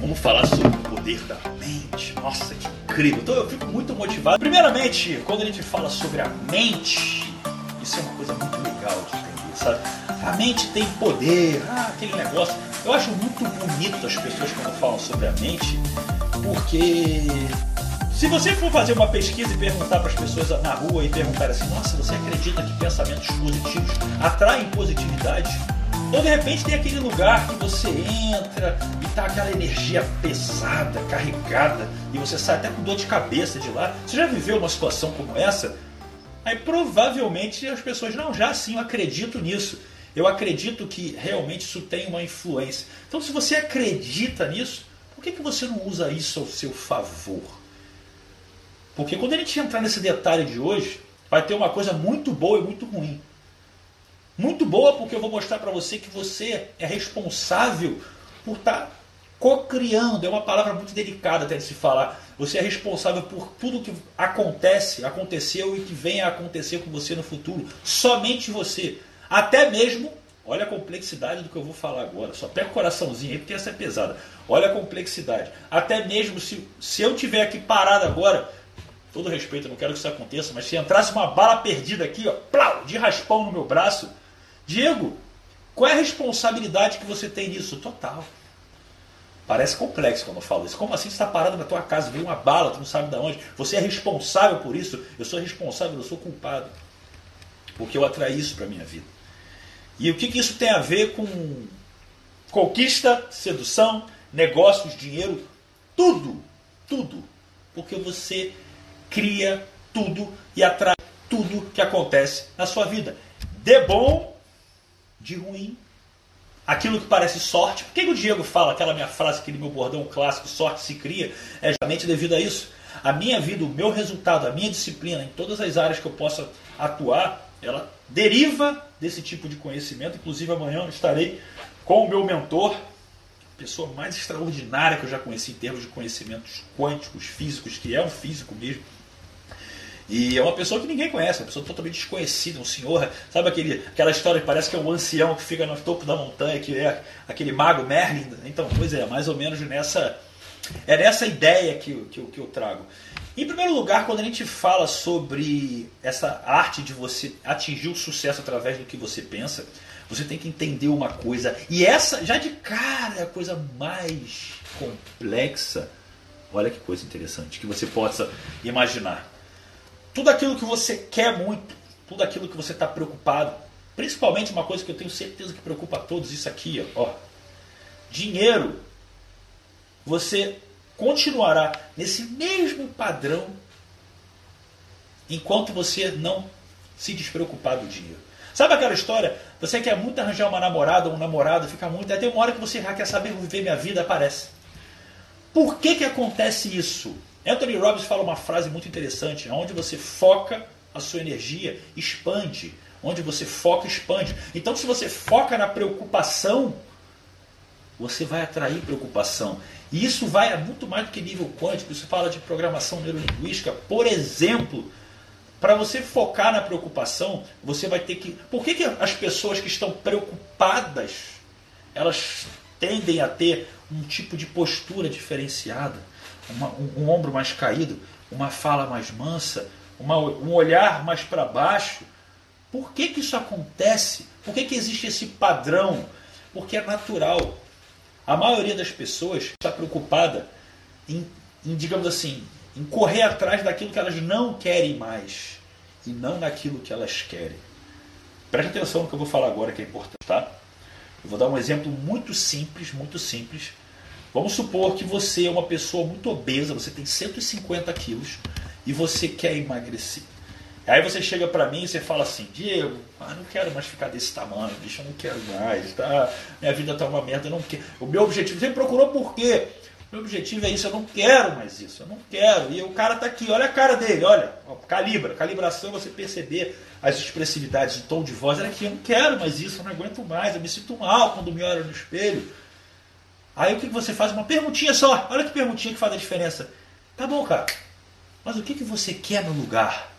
Vamos falar sobre o poder da mente. Nossa, que incrível. Então eu fico muito motivado. Primeiramente, quando a gente fala sobre a mente, isso é uma coisa muito legal de entender, sabe? A mente tem poder, ah, aquele negócio. Eu acho muito bonito as pessoas quando falam sobre a mente, porque se você for fazer uma pesquisa e perguntar para as pessoas na rua e perguntar assim, nossa, você acredita que pensamentos positivos atraem positividade? Ou de repente tem aquele lugar que você entra e tá aquela energia pesada, carregada, e você sai até com dor de cabeça de lá. Você já viveu uma situação como essa? Aí provavelmente as pessoas, não, já sim, eu acredito nisso. Eu acredito que realmente isso tem uma influência. Então, se você acredita nisso, por que, que você não usa isso ao seu favor? Porque quando a gente entrar nesse detalhe de hoje, vai ter uma coisa muito boa e muito ruim. Muito boa porque eu vou mostrar para você que você é responsável por estar tá co-criando. É uma palavra muito delicada até de se falar. Você é responsável por tudo que acontece, aconteceu e que venha a acontecer com você no futuro. Somente você. Até mesmo, olha a complexidade do que eu vou falar agora. Só pega o coraçãozinho aí porque essa é pesada. Olha a complexidade. Até mesmo se, se eu tiver aqui parado agora, todo respeito, não quero que isso aconteça, mas se entrasse uma bala perdida aqui, ó, plau, de raspão no meu braço, Diego, qual é a responsabilidade que você tem nisso? Total. Parece complexo quando eu falo isso. Como assim você está parado na tua casa, veio uma bala, tu não sabe de onde? Você é responsável por isso? Eu sou responsável, eu sou culpado. Porque eu atraí isso para a minha vida. E o que, que isso tem a ver com conquista, sedução, negócios, dinheiro? Tudo. Tudo. Porque você cria tudo e atrai tudo que acontece na sua vida. De bom de ruim. Aquilo que parece sorte. Por que o Diego fala aquela minha frase, aquele meu bordão clássico, sorte se cria? É justamente devido a isso. A minha vida, o meu resultado, a minha disciplina, em todas as áreas que eu possa atuar, ela deriva desse tipo de conhecimento. Inclusive amanhã eu estarei com o meu mentor, pessoa mais extraordinária que eu já conheci em termos de conhecimentos quânticos, físicos, que é um físico mesmo e é uma pessoa que ninguém conhece, uma pessoa totalmente desconhecida, um senhor. Sabe aquele, aquela história que parece que é um ancião que fica no topo da montanha, que é aquele mago Merlin? Então, pois é, mais ou menos nessa. É nessa ideia que, que, que eu trago. Em primeiro lugar, quando a gente fala sobre essa arte de você atingir o sucesso através do que você pensa, você tem que entender uma coisa. E essa, já de cara, é a coisa mais complexa. Olha que coisa interessante que você possa imaginar tudo aquilo que você quer muito, tudo aquilo que você está preocupado, principalmente uma coisa que eu tenho certeza que preocupa a todos, isso aqui, ó, dinheiro, você continuará nesse mesmo padrão enquanto você não se despreocupar do dinheiro. Sabe aquela história? Você quer muito arranjar uma namorada ou um namorado, fica muito. Até uma hora que você já quer saber viver minha vida, aparece. Por que, que acontece isso? Anthony Robbins fala uma frase muito interessante: onde você foca a sua energia, expande. Onde você foca, expande. Então, se você foca na preocupação, você vai atrair preocupação. E isso vai muito mais do que nível quântico. Isso fala de programação neurolinguística. Por exemplo, para você focar na preocupação, você vai ter que. Por que, que as pessoas que estão preocupadas elas tendem a ter um tipo de postura diferenciada? Uma, um, um, ombro mais caído, uma fala mais mansa, uma, um olhar mais para baixo. Por que, que isso acontece? Por que, que existe esse padrão? Porque é natural. A maioria das pessoas está preocupada em, em, digamos assim, em correr atrás daquilo que elas não querem mais e não naquilo que elas querem. Preste atenção no que eu vou falar agora que é importante, tá? Eu vou dar um exemplo muito simples, muito simples, Vamos supor que você é uma pessoa muito obesa, você tem 150 quilos e você quer emagrecer. Aí você chega para mim e você fala assim, Diego, ah, não quero mais ficar desse tamanho, bicho, eu não quero mais, tá? minha vida tá uma merda, eu não quero. O meu objetivo, você procurou por quê? Meu objetivo é isso, eu não quero mais isso, eu não quero. E o cara tá aqui, olha a cara dele, olha, ó, calibra, calibração, você perceber as expressividades, o tom de voz, olha aqui, eu não quero mais isso, eu não aguento mais, eu me sinto mal quando me olho no espelho. Aí o que você faz? Uma perguntinha só. Olha que perguntinha que faz a diferença. Tá bom, cara. Mas o que, que você quer no lugar?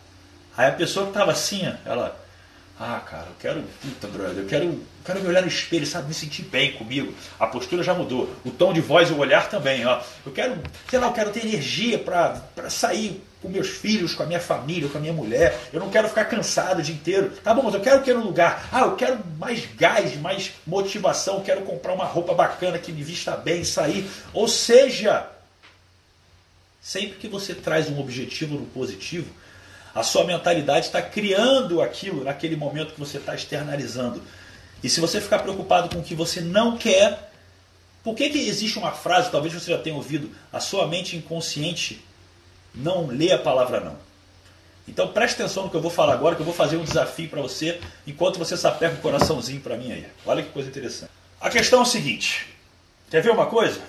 Aí a pessoa que estava assim, ela. Ah, cara, eu quero. Puta, brother, eu quero, quero me olhar no espelho, sabe? Me sentir bem comigo. A postura já mudou. O tom de voz e o olhar também, ó. Eu quero, sei lá, eu quero ter energia para sair com meus filhos, com a minha família, com a minha mulher. Eu não quero ficar cansado o dia inteiro. Tá bom, mas eu quero que no lugar. Ah, eu quero mais gás, mais motivação. Quero comprar uma roupa bacana que me vista bem, sair. Ou seja, sempre que você traz um objetivo no positivo, a sua mentalidade está criando aquilo naquele momento que você está externalizando. E se você ficar preocupado com o que você não quer, por que, que existe uma frase, talvez você já tenha ouvido, a sua mente inconsciente não lê a palavra não. Então preste atenção no que eu vou falar agora, que eu vou fazer um desafio para você, enquanto você sapeca o coraçãozinho para mim aí. Olha que coisa interessante. A questão é o seguinte, quer ver uma coisa?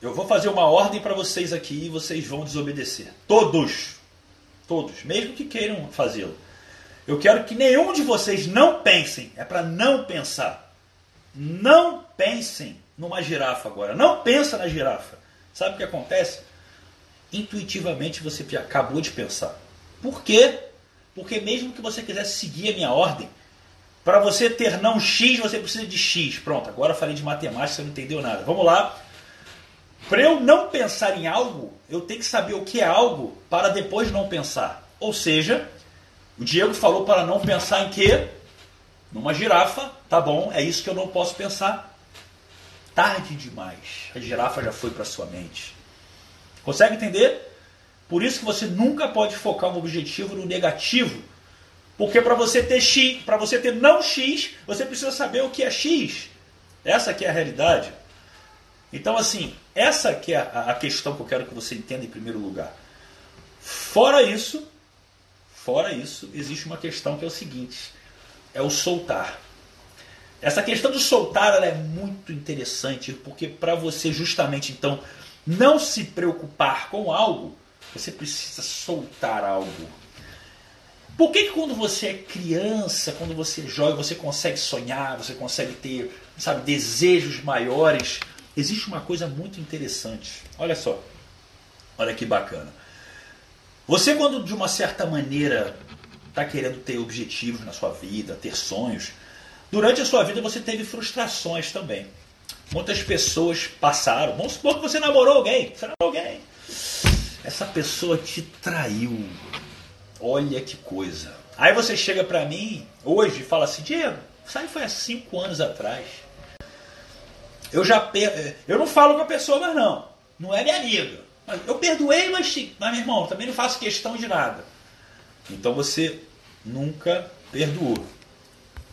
Eu vou fazer uma ordem para vocês aqui e vocês vão desobedecer. Todos. Todos, mesmo que queiram fazê-lo. Eu quero que nenhum de vocês não pensem, é para não pensar. Não pensem numa girafa agora. Não pensa na girafa. Sabe o que acontece? Intuitivamente você acabou de pensar. Por quê? Porque mesmo que você quisesse seguir a minha ordem, para você ter não X, você precisa de X. Pronto, agora falei de matemática, você não entendeu nada. Vamos lá. Para eu não pensar em algo, eu tenho que saber o que é algo para depois não pensar. Ou seja, o Diego falou para não pensar em quê? Numa girafa, tá bom, é isso que eu não posso pensar. Tarde demais. A girafa já foi para sua mente. Consegue entender? Por isso que você nunca pode focar um objetivo no negativo. Porque para você ter X, para você ter não X, você precisa saber o que é X. Essa que é a realidade. Então, assim, essa que é a, questão que eu quero que você entenda em primeiro lugar. Fora isso, fora isso, existe uma questão que é o seguinte: é o soltar. Essa questão do soltar é muito interessante, porque para você justamente então não se preocupar com algo, você precisa soltar algo. Por que, que quando você é criança, quando você é jovem, você consegue sonhar, você consegue ter, sabe, desejos maiores? existe uma coisa muito interessante. Olha só. Olha que bacana. Você, quando de uma certa maneira está querendo ter objetivos na sua vida, ter sonhos, durante a sua vida você teve frustrações também. Muitas pessoas passaram. Vamos supor que você namorou alguém. Você namorou alguém. Essa pessoa te traiu. Olha que coisa. Aí você chega para mim hoje e fala assim: Diego, isso aí foi há cinco anos atrás eu já per... eu não falo com a pessoa mais não. Não é minha amiga. Eu perdoei, mas, mas meu irmão, também não faço questão de nada. Então você nunca perdoou.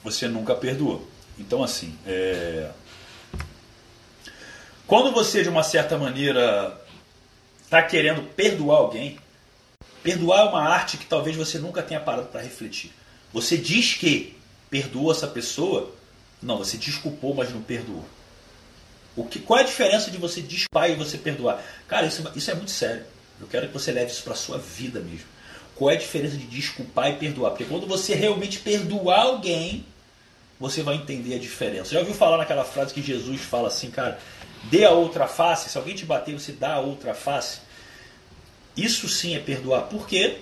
Você nunca perdoou. Então assim, é... quando você de uma certa maneira está querendo perdoar alguém, perdoar é uma arte que talvez você nunca tenha parado para refletir. Você diz que perdoou essa pessoa, não, você desculpou, mas não perdoou. O que, qual é a diferença de você desculpar e você perdoar? Cara, isso, isso é muito sério. Eu quero que você leve isso para sua vida mesmo. Qual é a diferença de desculpar e perdoar? Porque quando você realmente perdoar alguém, você vai entender a diferença. Já ouviu falar naquela frase que Jesus fala assim, cara, dê a outra face, se alguém te bater, você dá a outra face. Isso sim é perdoar. Por quê?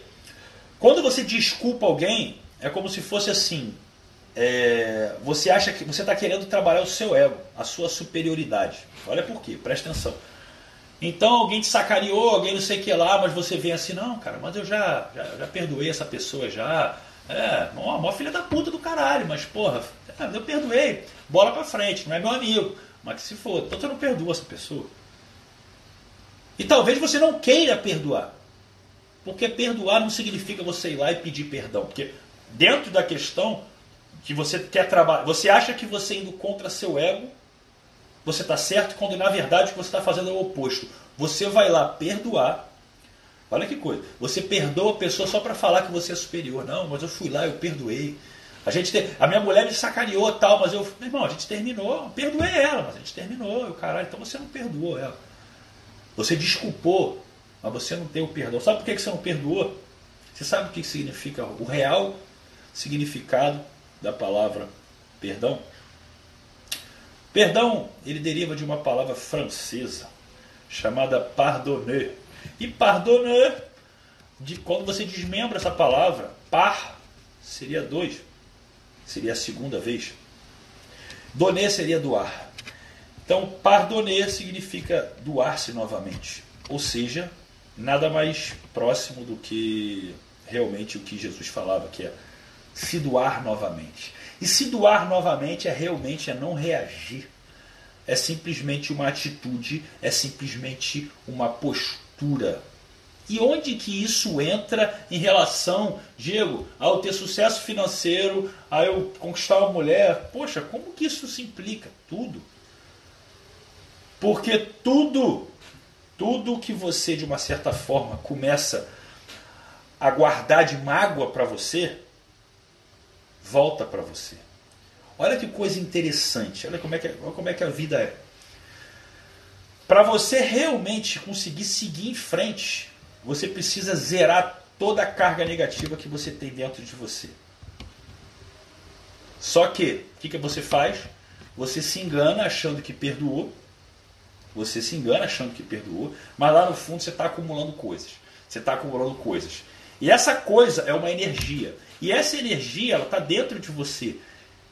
Quando você desculpa alguém, é como se fosse assim, é, você acha que você está querendo trabalhar o seu ego, a sua superioridade. Olha por quê, presta atenção. Então alguém te sacaneou, alguém não sei o que lá, mas você vem assim, não, cara, mas eu já, já, já perdoei essa pessoa já. É, ó, mó filha da puta do caralho, mas porra, é, eu perdoei. Bola pra frente, não é meu amigo. Mas que se for, então você não perdoa essa pessoa. E talvez você não queira perdoar. Porque perdoar não significa você ir lá e pedir perdão. Porque dentro da questão, que você quer trabalhar, você acha que você indo contra seu ego, você está certo, quando na verdade o que você está fazendo é o oposto. Você vai lá perdoar. Olha que coisa. Você perdoa a pessoa só para falar que você é superior. Não, mas eu fui lá, eu perdoei. A gente te... a minha mulher me sacaneou tal, mas eu, meu irmão, a gente terminou, perdoei ela, mas a gente terminou, eu caralho, então você não perdoou ela. Você desculpou, mas você não tem o perdão. Sabe por que você não perdoou? Você sabe o que significa o real significado da palavra perdão? Perdão, ele deriva de uma palavra francesa chamada pardonner. E pardonner, de quando você desmembra essa palavra, par seria dois. Seria a segunda vez. Doner seria doar. Então, pardonner significa doar-se novamente. Ou seja, nada mais próximo do que realmente o que Jesus falava, que é se doar novamente. E se doar novamente é realmente é não reagir. É simplesmente uma atitude, é simplesmente uma postura. E onde que isso entra em relação, Diego, ao ter sucesso financeiro, a eu conquistar uma mulher? Poxa, como que isso se implica? Tudo. Porque tudo, tudo que você de uma certa forma começa a guardar de mágoa para você, volta para você. Olha que coisa interessante, olha como é que, olha como é que a vida é. Para você realmente conseguir seguir em frente, você precisa zerar toda a carga negativa que você tem dentro de você. Só que, o que, que você faz? Você se engana achando que perdoou. Você se engana achando que perdoou, mas lá no fundo você está acumulando coisas. Você está acumulando coisas. E essa coisa é uma energia. E essa energia ela está dentro de você.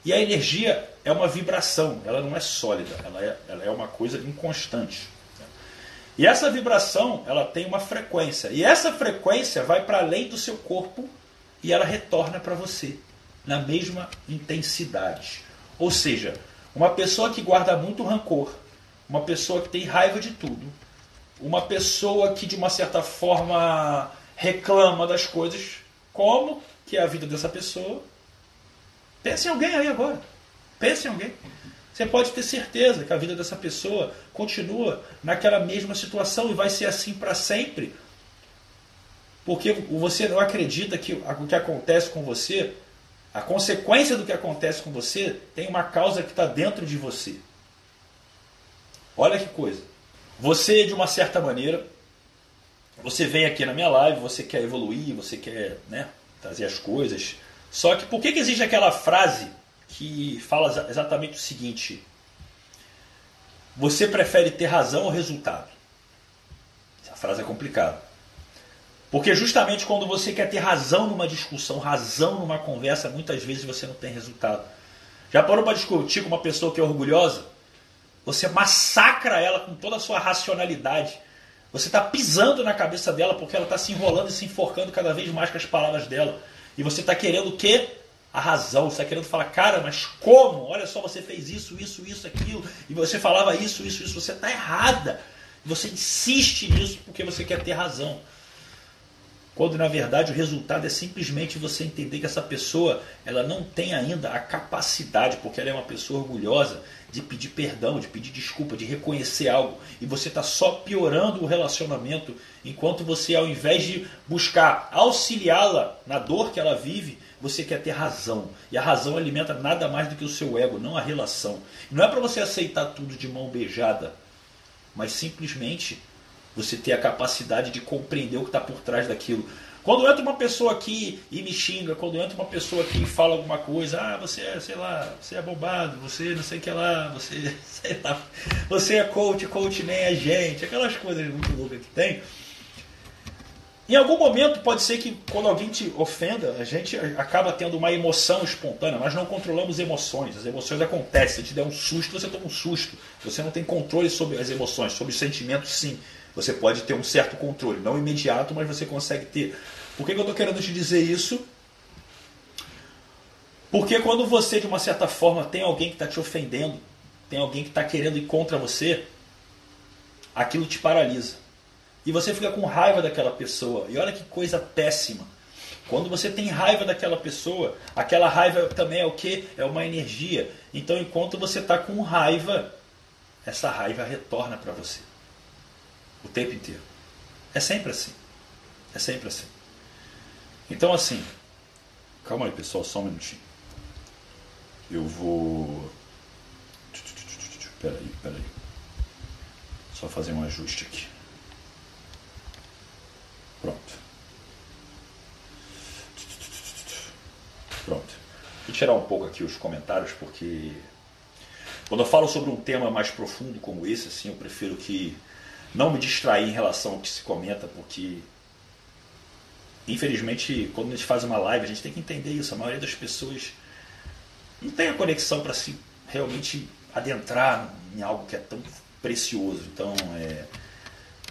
E a energia é uma vibração, ela não é sólida, ela é, ela é uma coisa inconstante. E essa vibração ela tem uma frequência. E essa frequência vai para além do seu corpo e ela retorna para você na mesma intensidade. Ou seja, uma pessoa que guarda muito rancor, uma pessoa que tem raiva de tudo, uma pessoa que de uma certa forma reclama das coisas, como que é a vida dessa pessoa. Pense em alguém aí agora. Pense em alguém. Você pode ter certeza que a vida dessa pessoa continua naquela mesma situação e vai ser assim para sempre. Porque você não acredita que o que acontece com você, a consequência do que acontece com você, tem uma causa que está dentro de você. Olha que coisa. Você, de uma certa maneira, você vem aqui na minha live, você quer evoluir, você quer né, trazer as coisas. Só que por que, que existe aquela frase que fala exatamente o seguinte: Você prefere ter razão ou resultado? Essa frase é complicada. Porque justamente quando você quer ter razão numa discussão, razão numa conversa, muitas vezes você não tem resultado. Já parou para discutir com uma pessoa que é orgulhosa? Você massacra ela com toda a sua racionalidade você está pisando na cabeça dela porque ela está se enrolando e se enforcando cada vez mais com as palavras dela. E você está querendo o quê? A razão. Você está querendo falar, cara, mas como? Olha só, você fez isso, isso, isso, aquilo. E você falava isso, isso, isso. Você está errada. Você insiste nisso porque você quer ter razão. Quando na verdade o resultado é simplesmente você entender que essa pessoa ela não tem ainda a capacidade, porque ela é uma pessoa orgulhosa, de pedir perdão, de pedir desculpa, de reconhecer algo. E você está só piorando o relacionamento, enquanto você, ao invés de buscar auxiliá-la na dor que ela vive, você quer ter razão. E a razão alimenta nada mais do que o seu ego, não a relação. Não é para você aceitar tudo de mão beijada, mas simplesmente você ter a capacidade de compreender o que está por trás daquilo. Quando entra uma pessoa aqui e me xinga, quando entra uma pessoa aqui e fala alguma coisa, ah, você é, sei lá, você é bombado, você não sei o que lá, você, sei lá, você é coach, coach nem a gente, aquelas coisas muito loucas que tem. Em algum momento pode ser que quando alguém te ofenda, a gente acaba tendo uma emoção espontânea. Nós não controlamos emoções. As emoções acontecem. Se te der um susto, você toma um susto. Você não tem controle sobre as emoções, sobre os sentimentos, sim. Você pode ter um certo controle, não imediato, mas você consegue ter. Por que, que eu estou querendo te dizer isso? Porque quando você, de uma certa forma, tem alguém que está te ofendendo, tem alguém que está querendo ir contra você, aquilo te paralisa. E você fica com raiva daquela pessoa. E olha que coisa péssima. Quando você tem raiva daquela pessoa, aquela raiva também é o que? É uma energia. Então, enquanto você está com raiva, essa raiva retorna para você. O tempo inteiro. É sempre assim. É sempre assim. Então, assim. Calma aí, pessoal, só um minutinho. Eu vou. Peraí, peraí. Só fazer um ajuste aqui. Pronto. Pronto. Vou tirar um pouco aqui os comentários, porque quando eu falo sobre um tema mais profundo como esse, assim, eu prefiro que não me distrair em relação ao que se comenta, porque infelizmente quando a gente faz uma live a gente tem que entender isso. A maioria das pessoas não tem a conexão para se realmente adentrar em algo que é tão precioso. Então, é,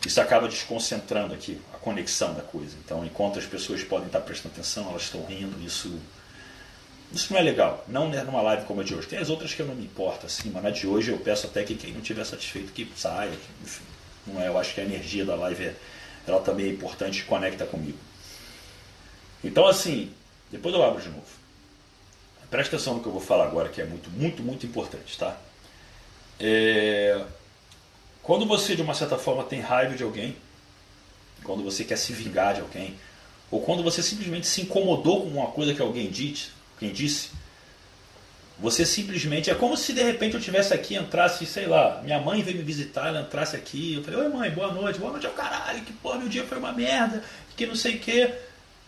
isso acaba desconcentrando aqui a conexão da coisa. Então, enquanto as pessoas podem estar prestando atenção, elas estão rindo, isso isso não é legal. Não numa live como a de hoje. Tem as outras que eu não me importo, assim, mas na de hoje eu peço até que quem não estiver satisfeito que saia. Que, enfim, não é, eu acho que a energia da live é, ela também é importante e conecta comigo. Então, assim, depois eu abro de novo. Presta atenção no que eu vou falar agora, que é muito, muito, muito importante, tá? É... Quando você, de uma certa forma, tem raiva de alguém, quando você quer se vingar de alguém, ou quando você simplesmente se incomodou com uma coisa que alguém disse, quem disse, você simplesmente. É como se de repente eu tivesse aqui, entrasse, sei lá, minha mãe veio me visitar, ela entrasse aqui, eu falei, oi mãe, boa noite, boa noite é o caralho, que porra, meu dia foi uma merda, que não sei o quê.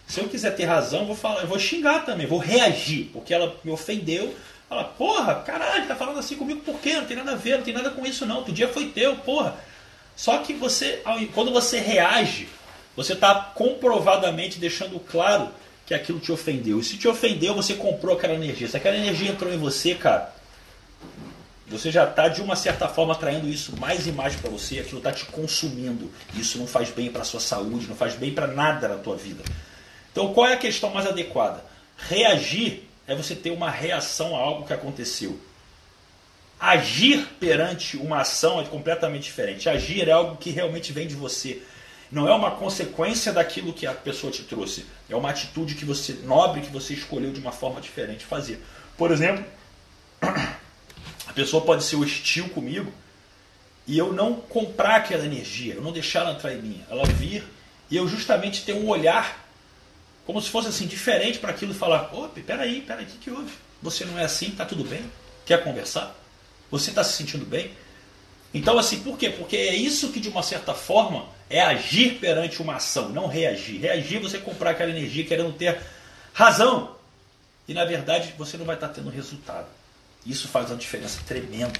Se eu quiser ter razão, vou falar, eu vou xingar também, vou reagir, porque ela me ofendeu. Fala, porra, caralho, tá falando assim comigo por quê? Não tem nada a ver, não tem nada com isso não. O dia foi teu, porra. Só que você, quando você reage, você está comprovadamente deixando claro que aquilo te ofendeu. E se te ofendeu, você comprou aquela energia. Se aquela energia entrou em você, cara, você já está de uma certa forma atraindo isso mais e mais para você. Aquilo está te consumindo. Isso não faz bem para sua saúde, não faz bem para nada na tua vida. Então, qual é a questão mais adequada? Reagir é você ter uma reação a algo que aconteceu. Agir perante uma ação é completamente diferente. Agir é algo que realmente vem de você. Não é uma consequência daquilo que a pessoa te trouxe. É uma atitude que você nobre que você escolheu de uma forma diferente fazer. Por exemplo, a pessoa pode ser hostil comigo e eu não comprar aquela energia, eu não deixar ela entrar em mim, ela vir e eu justamente ter um olhar como se fosse assim diferente para aquilo e falar: "Opa, peraí, peraí, o que, que houve? Você não é assim? Tá tudo bem? Quer conversar? Você está se sentindo bem?" Então, assim, por quê? Porque é isso que, de uma certa forma, é agir perante uma ação, não reagir. Reagir é você comprar aquela energia querendo ter razão. E, na verdade, você não vai estar tendo resultado. Isso faz uma diferença tremenda.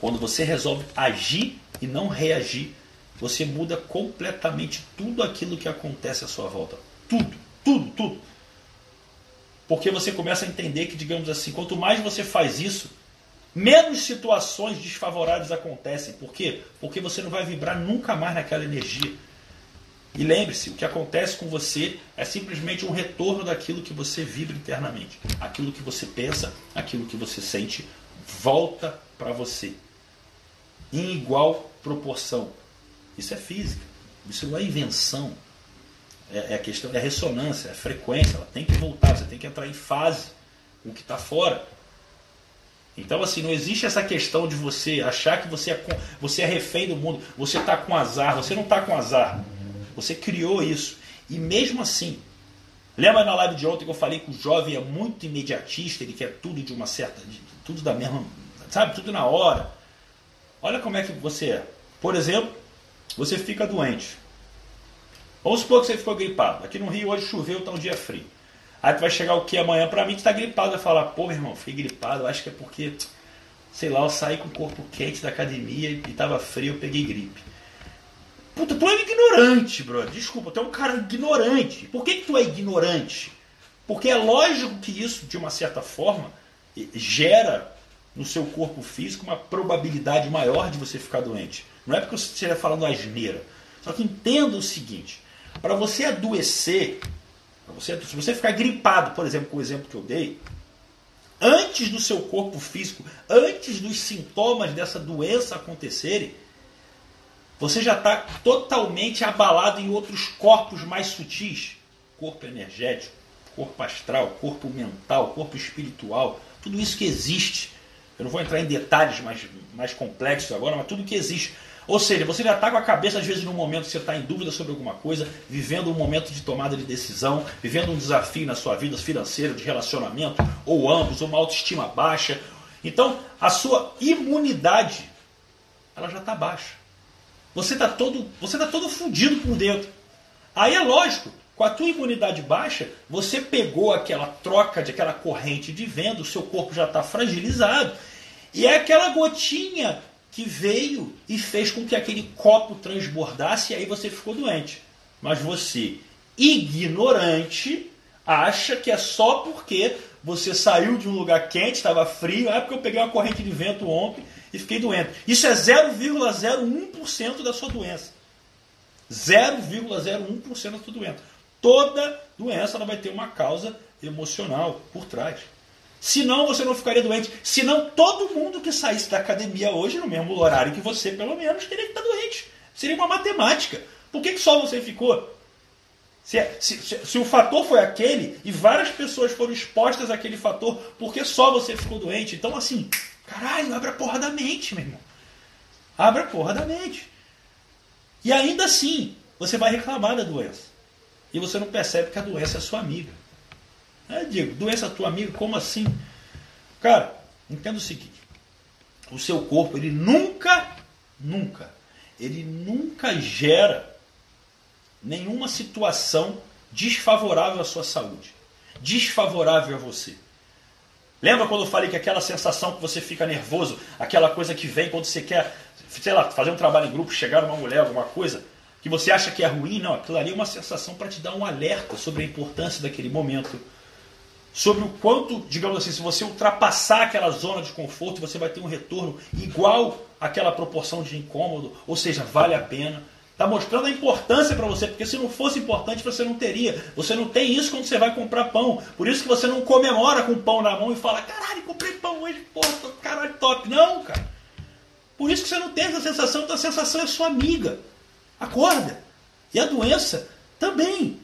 Quando você resolve agir e não reagir, você muda completamente tudo aquilo que acontece à sua volta. Tudo, tudo, tudo. Porque você começa a entender que, digamos assim, quanto mais você faz isso, menos situações desfavoráveis acontecem. Por quê? Porque você não vai vibrar nunca mais naquela energia. E lembre-se, o que acontece com você é simplesmente um retorno daquilo que você vibra internamente. Aquilo que você pensa, aquilo que você sente, volta para você. Em igual proporção. Isso é física. Isso não é invenção. É, é questão, é ressonância, é frequência. Ela tem que voltar, você tem que entrar em fase com o que está fora. Então, assim, não existe essa questão de você achar que você é, você é refém do mundo, você está com azar, você não está com azar. Você criou isso. E mesmo assim, lembra na live de ontem que eu falei que o jovem é muito imediatista, ele quer tudo de uma certa. tudo da mesma. sabe, tudo na hora. Olha como é que você é. Por exemplo, você fica doente. Vamos supor que você ficou gripado. Aqui no Rio hoje choveu, está um dia frio. Aí tu vai chegar o que amanhã pra mim, tu tá gripado, vai falar, pô, meu irmão, fiquei gripado, acho que é porque, sei lá, eu saí com o corpo quente da academia e tava frio, eu peguei gripe. Puta, tu é ignorante, brother. Desculpa, tu é um cara ignorante. Por que, que tu é ignorante? Porque é lógico que isso, de uma certa forma, gera no seu corpo físico uma probabilidade maior de você ficar doente. Não é porque você esteja falando asneira. Só que entenda o seguinte: para você adoecer, você, se você ficar gripado, por exemplo, com o exemplo que eu dei, antes do seu corpo físico, antes dos sintomas dessa doença acontecerem, você já está totalmente abalado em outros corpos mais sutis corpo energético, corpo astral, corpo mental, corpo espiritual, tudo isso que existe. Eu não vou entrar em detalhes mais, mais complexos agora, mas tudo que existe. Ou seja, você já está com a cabeça, às vezes, num momento que você está em dúvida sobre alguma coisa, vivendo um momento de tomada de decisão, vivendo um desafio na sua vida financeira, de relacionamento, ou ambos, uma autoestima baixa. Então, a sua imunidade, ela já está baixa. Você está todo, você tá todo fundido por dentro. Aí é lógico, com a tua imunidade baixa, você pegou aquela troca de aquela corrente de vento, o seu corpo já está fragilizado. E é aquela gotinha que veio e fez com que aquele copo transbordasse e aí você ficou doente. Mas você, ignorante, acha que é só porque você saiu de um lugar quente, estava frio, é porque eu peguei uma corrente de vento ontem e fiquei doente. Isso é 0,01% da sua doença. 0,01% da sua doença. Toda doença ela vai ter uma causa emocional por trás. Senão você não ficaria doente. Senão todo mundo que saísse da academia hoje, no mesmo horário que você, pelo menos, teria que estar doente. Seria uma matemática. Por que, que só você ficou? Se, é, se, se, se, o fator foi aquele e várias pessoas foram expostas àquele fator, por que só você ficou doente? Então, assim, caralho, abre a porra da mente, meu irmão. Abre a porra da mente. E ainda assim, você vai reclamar da doença. E você não percebe que a doença é sua amiga. É, digo, doença tua amiga, como assim? Cara, entenda o seguinte: o seu corpo, ele nunca, nunca, ele nunca gera nenhuma situação desfavorável à sua saúde, desfavorável a você. Lembra quando eu falei que aquela sensação que você fica nervoso, aquela coisa que vem quando você quer, sei lá, fazer um trabalho em grupo, chegar numa mulher, alguma coisa, que você acha que é ruim? Não, aquilo ali é uma sensação para te dar um alerta sobre a importância daquele momento. Sobre o quanto, digamos assim, se você ultrapassar aquela zona de conforto, você vai ter um retorno igual àquela proporção de incômodo, ou seja, vale a pena. Está mostrando a importância para você, porque se não fosse importante você não teria. Você não tem isso quando você vai comprar pão. Por isso que você não comemora com pão na mão e fala: caralho, comprei pão hoje, porra, caralho, top. Não, cara. Por isso que você não tem essa sensação, então a sensação é sua amiga. Acorda. E a doença também.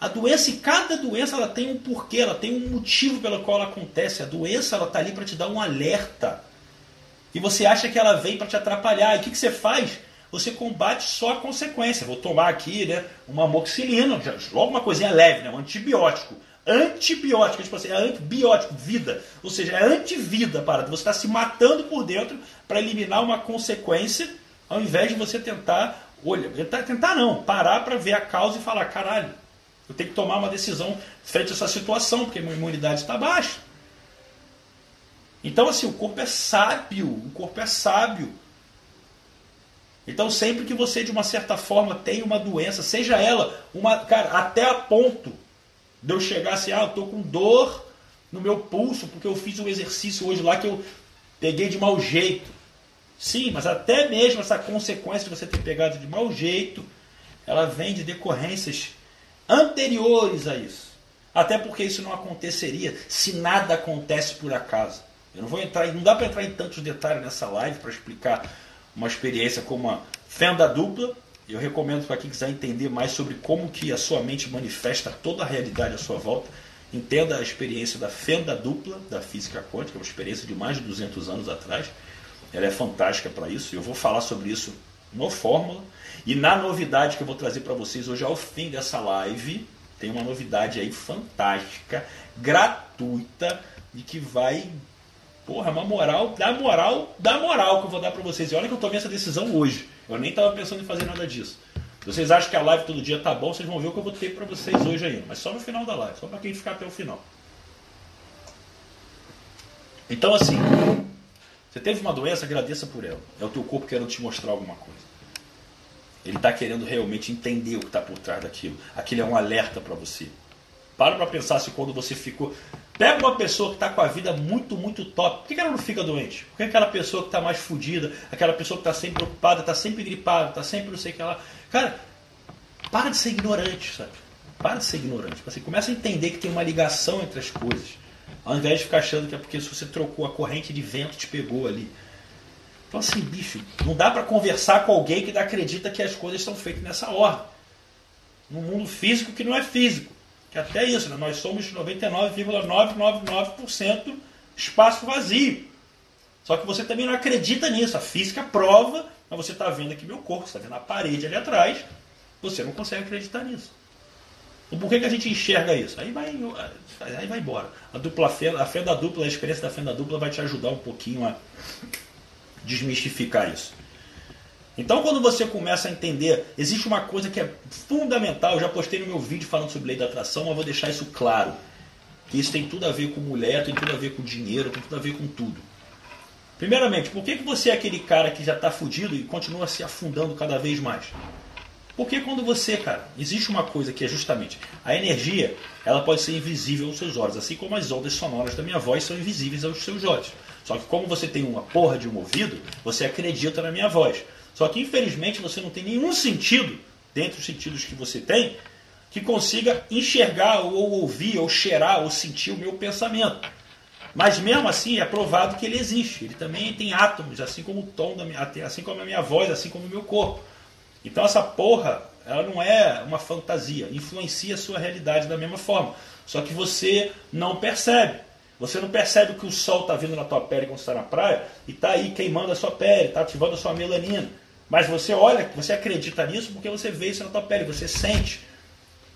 A doença, e cada doença ela tem um porquê, ela tem um motivo pelo qual ela acontece. A doença ela está ali para te dar um alerta. E você acha que ela vem para te atrapalhar. E o que, que você faz? você combate só a consequência. Vou tomar aqui né, uma amoxicilina, logo uma coisinha leve, né, um antibiótico. Antibiótico, tipo assim, é antibiótico, vida. Ou seja, é antivida para Você está se matando por dentro para eliminar uma consequência, ao invés de você tentar, olha, tentar não, parar para ver a causa e falar, caralho, eu tenho que tomar uma decisão frente a essa situação, porque minha imunidade está baixa. Então, assim, o corpo é sábio, o corpo é sábio. Então, sempre que você, de uma certa forma, tem uma doença, seja ela, uma, cara, até a ponto de eu chegar assim, ah, eu tô com dor no meu pulso, porque eu fiz um exercício hoje lá que eu peguei de mau jeito. Sim, mas até mesmo essa consequência de você ter pegado de mau jeito, ela vem de decorrências anteriores a isso. Até porque isso não aconteceria se nada acontece por acaso. Eu não vou entrar, não dá para entrar em tantos detalhes nessa live para explicar uma experiência como a fenda dupla. Eu recomendo para quem quiser entender mais sobre como que a sua mente manifesta toda a realidade à sua volta. Entenda a experiência da fenda dupla da física quântica, uma experiência de mais de 200 anos atrás. Ela é fantástica para isso. Eu vou falar sobre isso no Fórmula. E na novidade que eu vou trazer para vocês hoje ao fim dessa live, tem uma novidade aí fantástica, gratuita e que vai Porra, uma moral, dá moral, dá moral que eu vou dar pra vocês. E olha que eu tomei essa decisão hoje. Eu nem tava pensando em fazer nada disso. Vocês acham que a live todo dia tá bom, vocês vão ver o que eu vou ter pra vocês hoje ainda. Mas só no final da live, só pra quem ficar até o final. Então assim, você teve uma doença, agradeça por ela. É o teu corpo querendo te mostrar alguma coisa. Ele está querendo realmente entender o que está por trás daquilo. Aquilo é um alerta para você. Para para pensar se quando você ficou. Pega uma pessoa que está com a vida muito, muito top. Por que ela não fica doente? Por que aquela pessoa que está mais fodida, aquela pessoa que está sempre preocupada, está sempre gripada, está sempre não sei o que lá. Cara, para de ser ignorante, sabe? Para de ser ignorante. Você assim, começa a entender que tem uma ligação entre as coisas. Ao invés de ficar achando que é porque se você trocou a corrente de vento te pegou ali. Então assim, bicho, não dá para conversar com alguém que acredita que as coisas são feitas nessa ordem. No mundo físico que não é físico. Que até isso, né? nós somos 99,999% espaço vazio. Só que você também não acredita nisso. A física prova, mas você está vendo aqui meu corpo, está vendo a parede ali atrás, você não consegue acreditar nisso. Então por que, que a gente enxerga isso? Aí vai, aí vai embora. A dupla fenda, a fenda dupla, a experiência da fenda dupla vai te ajudar um pouquinho a desmistificar isso. Então, quando você começa a entender, existe uma coisa que é fundamental. Eu já postei no meu vídeo falando sobre lei da atração, mas vou deixar isso claro. Que isso tem tudo a ver com mulher, tem tudo a ver com dinheiro, tem tudo a ver com tudo. Primeiramente, por que, que você é aquele cara que já está fudido e continua se afundando cada vez mais? Porque quando você, cara, existe uma coisa que é justamente a energia, ela pode ser invisível aos seus olhos, assim como as ondas sonoras da minha voz são invisíveis aos seus olhos. Só que como você tem uma porra de um ouvido, você acredita na minha voz. Só que infelizmente você não tem nenhum sentido, dentre os sentidos que você tem, que consiga enxergar ou ouvir ou cheirar ou sentir o meu pensamento. Mas mesmo assim é provado que ele existe. Ele também tem átomos, assim como o tom da minha, assim como a minha voz, assim como o meu corpo. Então essa porra, ela não é uma fantasia, influencia a sua realidade da mesma forma. Só que você não percebe. Você não percebe que o sol está vindo na tua pele quando está na praia e está aí queimando a sua pele, está ativando a sua melanina. Mas você olha, você acredita nisso porque você vê isso na tua pele, você sente.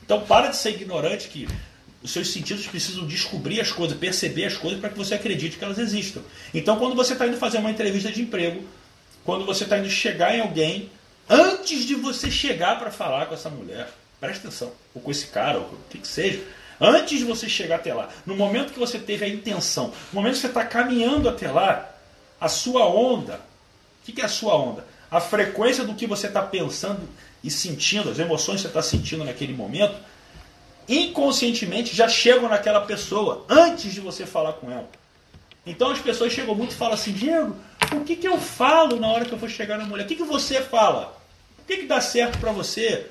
Então para de ser ignorante que os seus sentidos precisam descobrir as coisas, perceber as coisas para que você acredite que elas existam. Então quando você está indo fazer uma entrevista de emprego, quando você está indo chegar em alguém, antes de você chegar para falar com essa mulher, presta atenção, ou com esse cara, ou o que, que seja, antes de você chegar até lá, no momento que você teve a intenção, no momento que você está caminhando até lá, a sua onda, o que, que é a sua onda? A frequência do que você está pensando e sentindo, as emoções que você está sentindo naquele momento, inconscientemente já chegam naquela pessoa antes de você falar com ela. Então as pessoas chegam muito e falam assim, Diego, o que, que eu falo na hora que eu for chegar na mulher? O que, que você fala? O que, que dá certo para você?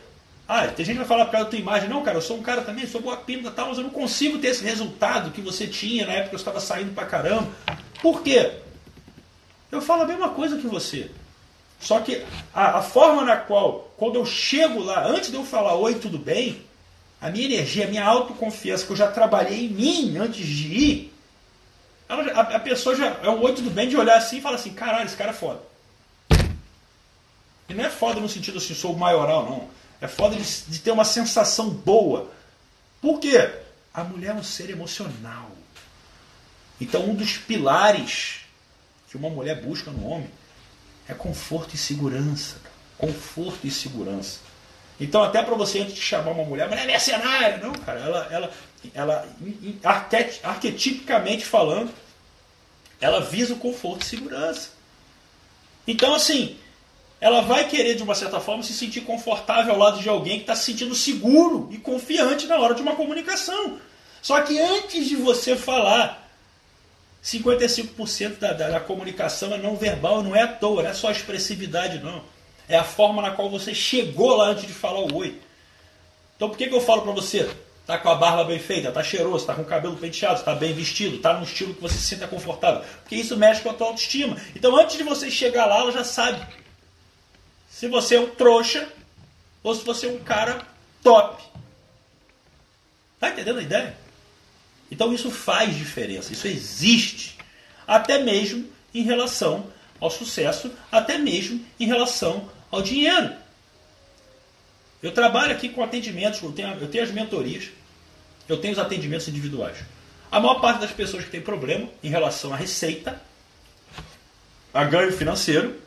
Ah, tem gente que vai falar por causa da tua imagem. Não, cara, eu sou um cara também, sou boa pinta tal, mas eu não consigo ter esse resultado que você tinha na época que eu estava saindo pra caramba. Por quê? Eu falo a mesma coisa que você. Só que a, a, forma na qual, quando eu chego lá, antes de eu falar oi, tudo bem, a minha energia, a minha autoconfiança, que eu já trabalhei em mim antes de ir, ela, a, a, pessoa já é um oi, tudo bem, de olhar assim e falar assim: caralho, esse cara é foda. E não é foda no sentido assim, sou o maioral, não. É foda de, de ter uma sensação boa. Por quê? A mulher é um ser emocional. Então, um dos pilares que uma mulher busca no homem é conforto e segurança. Conforto e segurança. Então, até para você, antes de chamar uma mulher, mulher é mercenária. Não, cara, ela, ela, ela arquetipicamente falando, ela visa o conforto e segurança. Então, assim, ela vai querer, de uma certa forma, se sentir confortável ao lado de alguém que está se sentindo seguro e confiante na hora de uma comunicação. Só que antes de você falar, 55% da, da, da comunicação é não verbal, não é à toa, não é só expressividade, não. É a forma na qual você chegou lá antes de falar o oi. Então por que, que eu falo para você? Tá com a barba bem feita, tá cheiroso, tá com o cabelo penteado, tá bem vestido, tá num estilo que você se sinta confortável. Porque isso mexe com a tua autoestima. Então antes de você chegar lá, ela já sabe se você é um trouxa ou se você é um cara top. Tá entendendo a ideia? Então isso faz diferença, isso existe. Até mesmo em relação ao sucesso, até mesmo em relação ao dinheiro. Eu trabalho aqui com atendimentos, eu tenho, eu tenho as mentorias, eu tenho os atendimentos individuais. A maior parte das pessoas que tem problema em relação à receita, a ganho financeiro,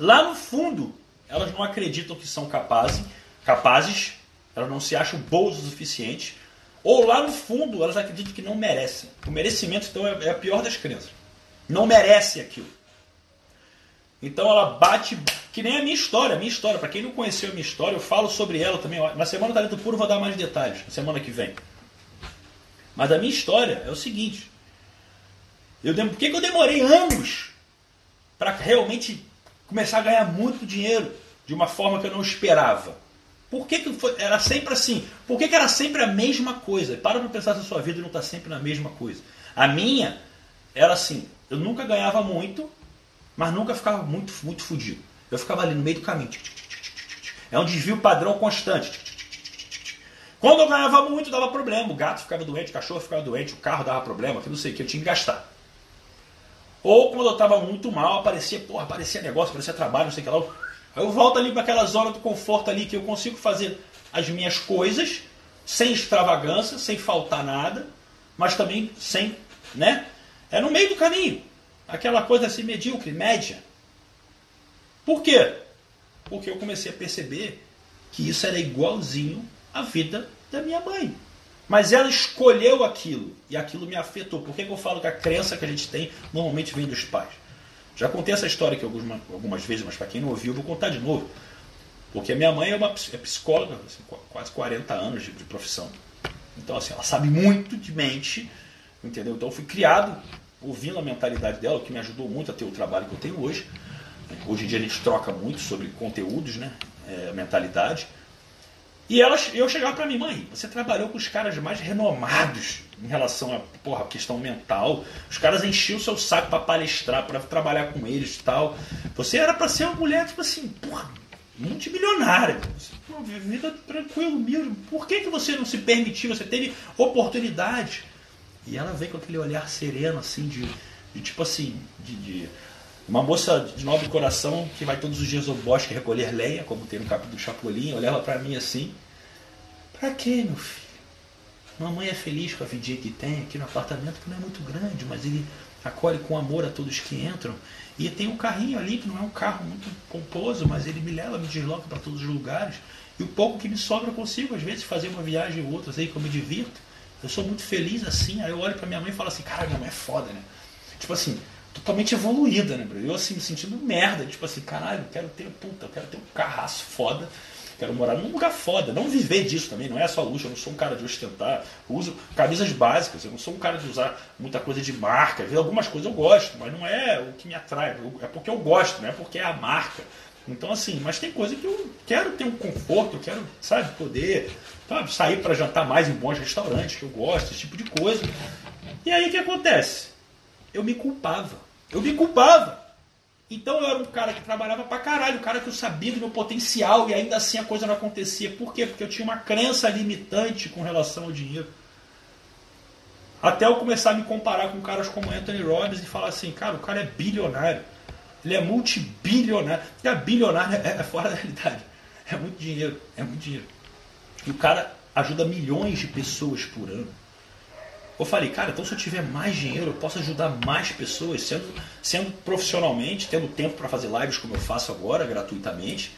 lá no fundo, elas não acreditam que são capazes, capazes, elas não se acham boas o suficiente ou lá no fundo, elas acreditam que não merecem. O merecimento, então, é, é a pior das crenças. Não merece aquilo. Então ela bate, que nem a minha história. A minha história, para quem não conheceu a minha história, eu falo sobre ela também. Na Semana Talento Puro vou dar mais detalhes, na semana que vem. Mas a minha história é o seguinte. Eu, por que, que eu demorei anos para realmente começar a ganhar muito dinheiro de uma forma que eu não esperava? Por que, que foi, era sempre assim? Por que, que era sempre a mesma coisa? Para para pensar se a sua vida não está sempre na mesma coisa. A minha era assim, eu nunca ganhava muito, mas nunca ficava muito, muito fudido. Eu ficava ali no meio do caminho. É um desvio padrão constante. Quando eu ganhava muito, dava problema. O gato ficava doente, o cachorro ficava doente, o carro dava problema, que não sei o que, eu tinha que gastar. Ou quando eu estava muito mal, aparecia, porra, aparecia negócio, aparecia trabalho, não sei o que lá. Aí eu volto ali para aquela zona do conforto ali que eu consigo fazer as minhas coisas sem extravagância, sem faltar nada, mas também sem, né? É no meio do caminho. Aquela coisa assim medíocre, média. Por quê? Porque eu comecei a perceber que isso era igualzinho à vida da minha mãe. Mas ela escolheu aquilo e aquilo me afetou. Por que, que eu falo que a crença que a gente tem normalmente vem dos pais? Já contei essa história aqui algumas, algumas vezes, mas para quem não ouviu, vou contar de novo. Porque a minha mãe é uma é psicóloga, assim, quase 40 anos de, de, profissão. Então, assim, ela sabe muito de mente, entendeu? Então, eu fui criado ouvindo a mentalidade dela, o que me ajudou muito a ter o trabalho que eu tenho hoje. Hoje em dia a gente troca muito sobre conteúdos, né? É, mentalidade. E ela, eu chegava para mim, mãe, você trabalhou com os caras mais renomados em relação a porra, questão mental. Os caras enchiam o seu saco para palestrar, para trabalhar com eles e tal. Você era para ser uma mulher, tipo assim, porra, multimilionária. Uma vida tranquilo mesmo. Por que, que você não se permitiu? Você teve oportunidade. E ela veio com aquele olhar sereno, assim, de, de tipo assim, de, de uma moça de nobre coração que vai todos os dias ao bosque recolher lenha, como tem no capítulo do Chapolin, olhava para mim assim: Pra quê, meu filho? Mamãe é feliz com a vidinha que tem aqui no apartamento, que não é muito grande, mas ele acolhe com amor a todos que entram. E tem um carrinho ali, que não é um carro muito pomposo, mas ele me leva, me desloca para todos os lugares. E o pouco que me sobra eu consigo, às vezes, fazer uma viagem ou outra, aí que eu me divirto. Eu sou muito feliz assim. Aí eu olho para minha mãe e falo assim: Cara, minha mãe é foda, né? Tipo assim, totalmente evoluída, né, Eu assim, me sentindo merda, tipo assim, caralho, eu quero ter, puta, eu quero ter um carraço foda, quero morar num lugar foda, não viver disso também, não é só luxo, eu não sou um cara de ostentar, eu uso camisas básicas, eu não sou um cara de usar muita coisa de marca, algumas coisas eu gosto, mas não é o que me atrai, é porque eu gosto, não é porque é a marca. Então assim, mas tem coisa que eu quero ter um conforto, eu quero, sabe, poder sabe, sair para jantar mais em bons restaurantes, que eu gosto, esse tipo de coisa. E aí o que acontece? Eu me culpava. Eu me culpava. Então eu era um cara que trabalhava pra caralho, um cara que eu sabia do meu potencial e ainda assim a coisa não acontecia. Por quê? Porque eu tinha uma crença limitante com relação ao dinheiro. Até eu começar a me comparar com caras como Anthony Robbins e falar assim, cara, o cara é bilionário. Ele é multibilionário. E a bilionário é, é fora da realidade. É muito dinheiro, é muito dinheiro. E o cara ajuda milhões de pessoas por ano. Eu falei, cara, então se eu tiver mais dinheiro, eu posso ajudar mais pessoas, sendo, sendo profissionalmente, tendo tempo para fazer lives como eu faço agora, gratuitamente,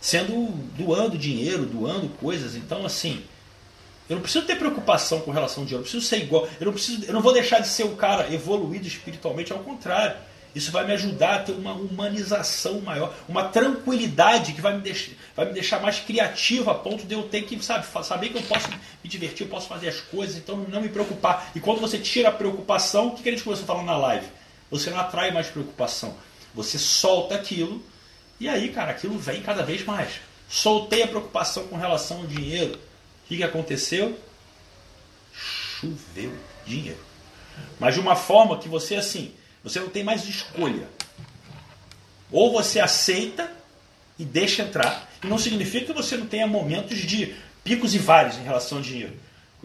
sendo doando dinheiro, doando coisas. Então, assim, eu não preciso ter preocupação com relação ao dinheiro, eu preciso ser igual, eu não, preciso, eu não vou deixar de ser um cara evoluído espiritualmente, ao contrário. Isso vai me ajudar a ter uma humanização maior, uma tranquilidade que vai me, deixar, vai me deixar mais criativo a ponto de eu ter que sabe, saber que eu posso me divertir, eu posso fazer as coisas, então não me preocupar. E quando você tira a preocupação, o que a gente começou falando na live? Você não atrai mais preocupação. Você solta aquilo e aí, cara, aquilo vem cada vez mais. Soltei a preocupação com relação ao dinheiro. O que, que aconteceu? Choveu dinheiro. Mas de uma forma que você, assim, você não tem mais escolha. Ou você aceita e deixa entrar. E não significa que você não tenha momentos de picos e vales em relação ao dinheiro.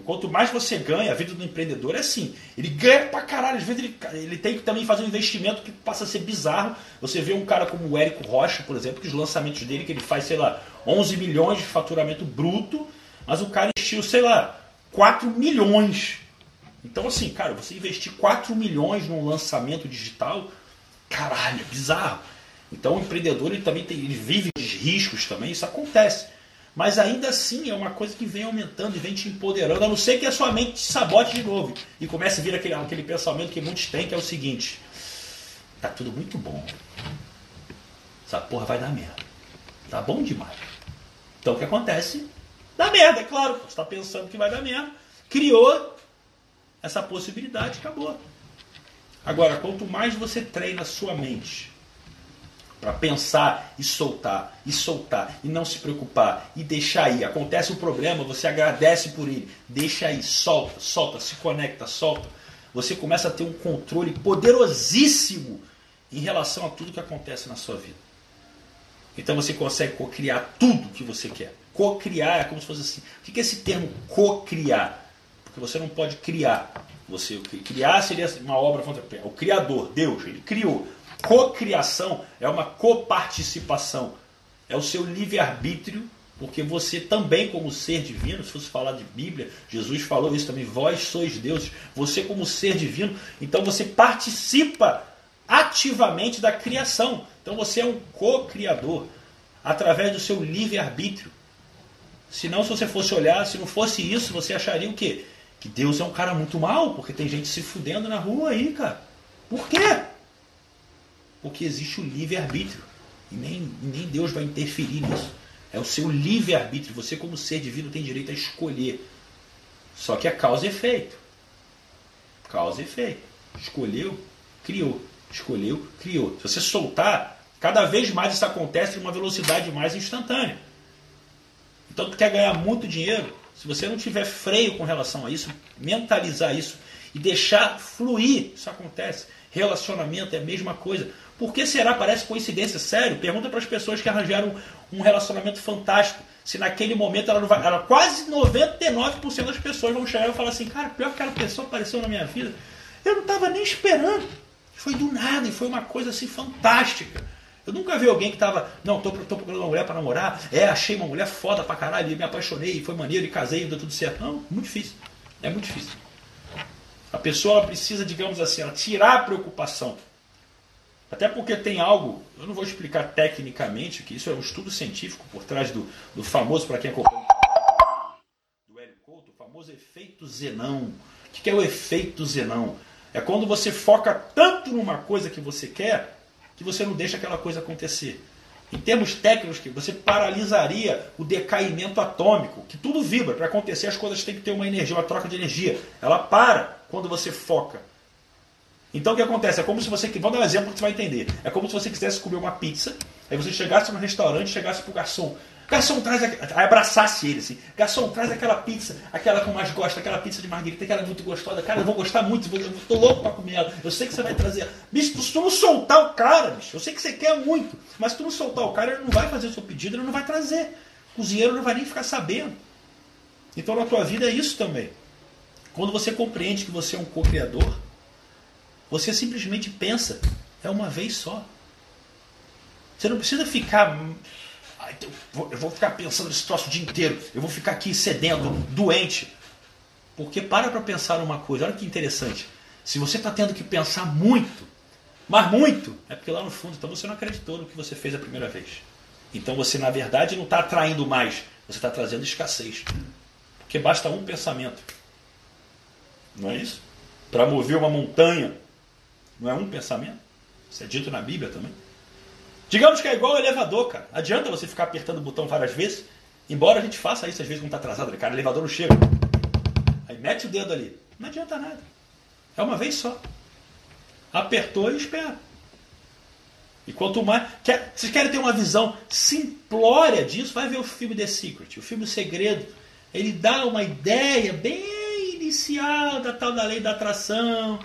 Quanto mais você ganha, a vida do empreendedor é assim. Ele ganha pra caralho. Às vezes ele, ele tem que também fazer um investimento que passa a ser bizarro. Você vê um cara como o Érico Rocha, por exemplo, que os lançamentos dele, que ele faz, sei lá, 11 milhões de faturamento bruto, mas o cara investiu, sei lá, 4 milhões então, assim, cara, você investir 4 milhões num lançamento digital, caralho, é bizarro. Então, o empreendedor ele também tem, ele vive de riscos também, isso acontece. Mas ainda assim é uma coisa que vem aumentando e vem te empoderando, a não ser que a sua mente te sabote de novo e comece a vir aquele, aquele pensamento que muitos têm, que é o seguinte: tá tudo muito bom. Essa porra vai dar merda. Tá bom demais. Então o que acontece? Dá merda, é claro. Você está pensando que vai dar merda. Criou essa possibilidade acabou. Agora, quanto mais você treina a sua mente para pensar e soltar, e soltar, e não se preocupar, e deixar aí, acontece um problema, você agradece por ele, deixa aí, solta, solta, se conecta, solta. Você começa a ter um controle poderosíssimo em relação a tudo que acontece na sua vida. Então você consegue co-criar tudo que você quer. Co-criar é como se fosse assim. O que é esse termo co-criar? Que você não pode criar. Você criar seria uma obra O criador, Deus, ele criou. Cocriação é uma coparticipação. É o seu livre-arbítrio, porque você também, como ser divino, se fosse falar de Bíblia, Jesus falou isso também, vós sois deuses, você como ser divino, então você participa ativamente da criação. Então você é um co-criador através do seu livre-arbítrio. Senão, se você fosse olhar, se não fosse isso, você acharia o quê? Que Deus é um cara muito mal, porque tem gente se fudendo na rua aí, cara. Por quê? Porque existe o livre-arbítrio. E nem, nem Deus vai interferir nisso. É o seu livre-arbítrio. Você, como ser divino, tem direito a escolher. Só que é causa e efeito. Causa e efeito. Escolheu, criou. Escolheu, criou. Se você soltar, cada vez mais isso acontece em uma velocidade mais instantânea. Então, tu quer ganhar muito dinheiro, se você não tiver freio com relação a isso, mentalizar isso e deixar fluir, isso acontece. Relacionamento é a mesma coisa. Por que será? Parece coincidência. Sério, pergunta para as pessoas que arranjaram um relacionamento fantástico. Se naquele momento ela não vai. Ela, quase 99% das pessoas vão chegar e falar assim: Cara, pior que aquela pessoa apareceu na minha vida. Eu não estava nem esperando. Foi do nada e foi uma coisa assim fantástica. Eu nunca vi alguém que tava, não, tô, tô procurando uma mulher para namorar, é, achei uma mulher foda pra caralho, me apaixonei, foi maneiro, e casei, deu tudo certo. Não, muito difícil. É muito difícil. A pessoa precisa, digamos assim, ela tirar a preocupação. Até porque tem algo, eu não vou explicar tecnicamente, que isso é um estudo científico por trás do, do famoso, para quem acompanha do Hélio Couto, o famoso efeito Zenão. O que é o efeito Zenão? É quando você foca tanto numa coisa que você quer que você não deixa aquela coisa acontecer. Em termos técnicos, que você paralisaria o decaimento atômico, que tudo vibra. Para acontecer, as coisas têm que ter uma energia, uma troca de energia. Ela para quando você foca. Então o que acontece? É como se você. Vamos dar um exemplo que você vai entender. É como se você quisesse comer uma pizza, aí você chegasse no restaurante, chegasse pro garçom. Garçom, traz. Abraçasse ele assim. Garçom, traz aquela pizza, aquela que eu mais gosto, aquela pizza de margarita, aquela é muito gostosa. Cara, eu vou gostar muito, eu tô louco pra comer ela. Eu sei que você vai trazer. Bicho, se tu não soltar o cara, bicho, eu sei que você quer muito, mas se tu não soltar o cara, ele não vai fazer o seu pedido, ele não vai trazer. O cozinheiro não vai nem ficar sabendo. Então na tua vida é isso também. Quando você compreende que você é um co-criador, você simplesmente pensa, é uma vez só. Você não precisa ficar eu vou ficar pensando nesse troço o dia inteiro. Eu vou ficar aqui sedento, doente. Porque para para pensar numa coisa. Olha que interessante. Se você está tendo que pensar muito, mas muito, é porque lá no fundo então você não acreditou no que você fez a primeira vez. Então você, na verdade, não está atraindo mais. Você está trazendo escassez. Porque basta um pensamento. Não é isso? Para mover uma montanha, não é um pensamento? Isso é dito na Bíblia também. Digamos que é igual o elevador, cara. Adianta você ficar apertando o botão várias vezes, embora a gente faça isso às vezes quando está atrasado, né? cara, o elevador não chega. Aí mete o dedo ali. Não adianta nada. É uma vez só. Apertou e espera. E quanto mais. Quer, vocês querem ter uma visão simplória disso? Vai ver o filme The Secret, o filme Segredo. Ele dá uma ideia bem inicial da tal da lei da atração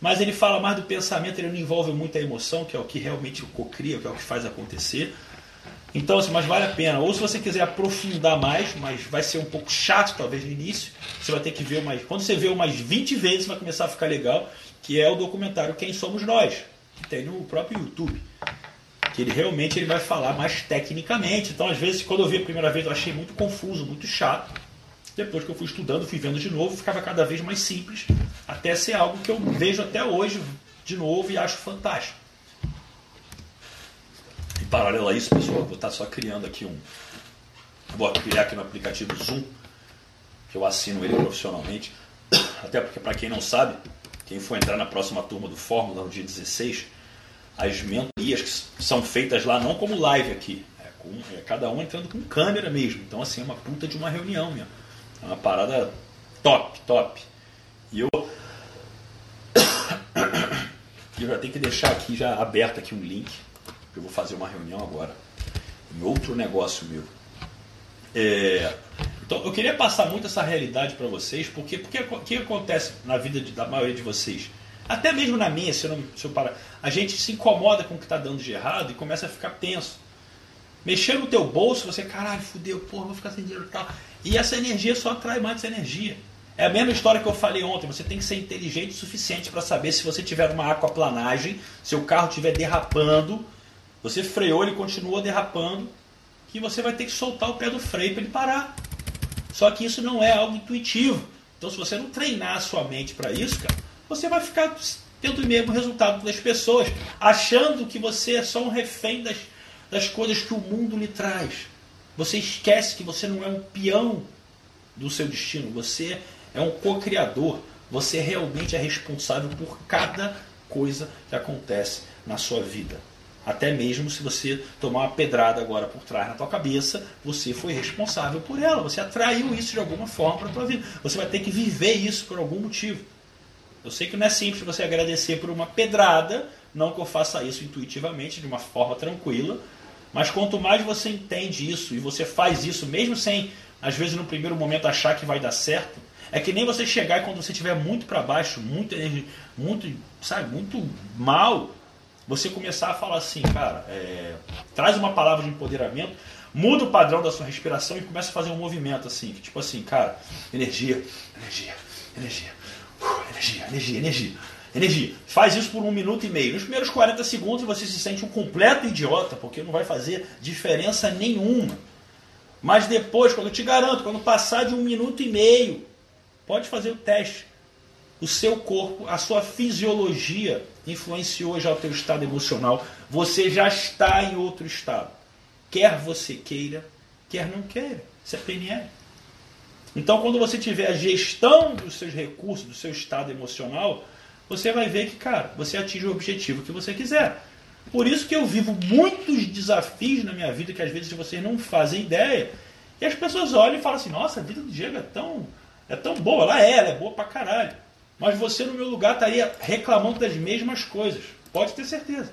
mas ele fala mais do pensamento, ele não envolve muita emoção, que é o que realmente cocria, que é o que faz acontecer. Então, assim, mas vale a pena. Ou se você quiser aprofundar mais, mas vai ser um pouco chato talvez no início, você vai ter que ver mais. Quando você vê umas 20 vezes, vai começar a ficar legal, que é o documentário Quem Somos Nós, que tem no próprio YouTube. Que ele realmente ele vai falar mais tecnicamente. Então, às vezes, quando eu vi a primeira vez, eu achei muito confuso, muito chato. Depois que eu fui estudando, fui vendo de novo, ficava cada vez mais simples, até ser algo que eu vejo até hoje de novo e acho fantástico. Em paralelo a isso, pessoal, vou estar só criando aqui um. Vou criar aqui no aplicativo Zoom, que eu assino ele profissionalmente. Até porque, para quem não sabe, quem for entrar na próxima turma do Fórmula no dia 16, as mentorias que são feitas lá, não como live aqui, é, com, é cada um entrando com câmera mesmo. Então, assim, é uma puta de uma reunião mesmo. É uma parada top, top. E eu. Eu já tenho que deixar aqui já aberto aqui um link. Eu vou fazer uma reunião agora. Em outro negócio meu. É, então eu queria passar muito essa realidade para vocês, porque porque o que acontece na vida de, da maioria de vocês? Até mesmo na minha, se eu, não, se eu parar, a gente se incomoda com o que está dando de errado e começa a ficar tenso. Mexer no teu bolso, você, caralho, fudeu, porra, vou ficar sem dinheiro e tal. E essa energia só atrai mais essa energia. É a mesma história que eu falei ontem. Você tem que ser inteligente o suficiente para saber se você tiver uma aquaplanagem, seu carro estiver derrapando, você freou, ele continua derrapando, que você vai ter que soltar o pé do freio para ele parar. Só que isso não é algo intuitivo. Então, se você não treinar a sua mente para isso, cara, você vai ficar tendo o mesmo resultado das pessoas, achando que você é só um refém das, das coisas que o mundo lhe traz. Você esquece que você não é um peão do seu destino, você é um co-criador. Você realmente é responsável por cada coisa que acontece na sua vida. Até mesmo se você tomar uma pedrada agora por trás na tua cabeça, você foi responsável por ela. Você atraiu isso de alguma forma para a tua vida. Você vai ter que viver isso por algum motivo. Eu sei que não é simples você agradecer por uma pedrada, não que eu faça isso intuitivamente, de uma forma tranquila, mas quanto mais você entende isso e você faz isso, mesmo sem, às vezes, no primeiro momento achar que vai dar certo, é que nem você chegar e quando você estiver muito para baixo, muito, muito, sabe, muito mal, você começar a falar assim, cara, é, traz uma palavra de empoderamento, muda o padrão da sua respiração e começa a fazer um movimento assim, tipo assim, cara, energia, energia, energia, uh, energia, energia, energia. Energia. Faz isso por um minuto e meio. Nos primeiros 40 segundos você se sente um completo idiota, porque não vai fazer diferença nenhuma. Mas depois, quando eu te garanto, quando passar de um minuto e meio, pode fazer o teste. O seu corpo, a sua fisiologia influenciou já o teu estado emocional. Você já está em outro estado. Quer você queira, quer não queira. Isso é PNL. Então, quando você tiver a gestão dos seus recursos, do seu estado emocional, você vai ver que, cara, você atinge o objetivo que você quiser. Por isso que eu vivo muitos desafios na minha vida que às vezes vocês não fazem ideia. E as pessoas olham e falam assim, nossa, a vida do Diego é tão, é tão boa. Ela é, ela é boa pra caralho. Mas você no meu lugar estaria reclamando das mesmas coisas. Pode ter certeza.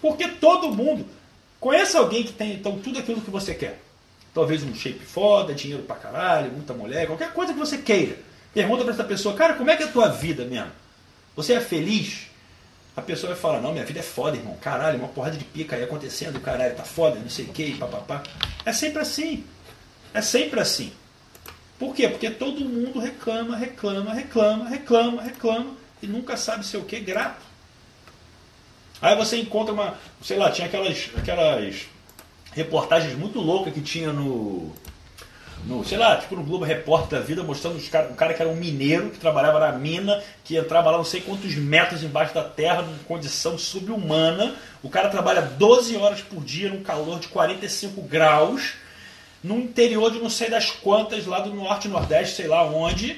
Porque todo mundo conhece alguém que tem então tudo aquilo que você quer. Talvez um shape foda, dinheiro pra caralho, muita mulher, qualquer coisa que você queira. Pergunta para essa pessoa, cara, como é que é a tua vida mesmo? Você é feliz? A pessoa vai falar, não, minha vida é foda, irmão. Caralho, uma porrada de pica aí acontecendo, caralho, tá foda, não sei o que, papapá. É sempre assim. É sempre assim. Por quê? Porque todo mundo reclama, reclama, reclama, reclama, reclama e nunca sabe ser o que grato. Aí você encontra uma, sei lá, tinha aquelas, aquelas reportagens muito loucas que tinha no, no, sei lá, tipo no Globo Repórter da vida, mostrando os cara, um cara que era um mineiro, que trabalhava na mina, que entrava lá não sei quantos metros embaixo da terra, numa condição subhumana. O cara trabalha 12 horas por dia, num calor de 45 graus, no interior de não sei das quantas, lá do norte, nordeste, sei lá onde.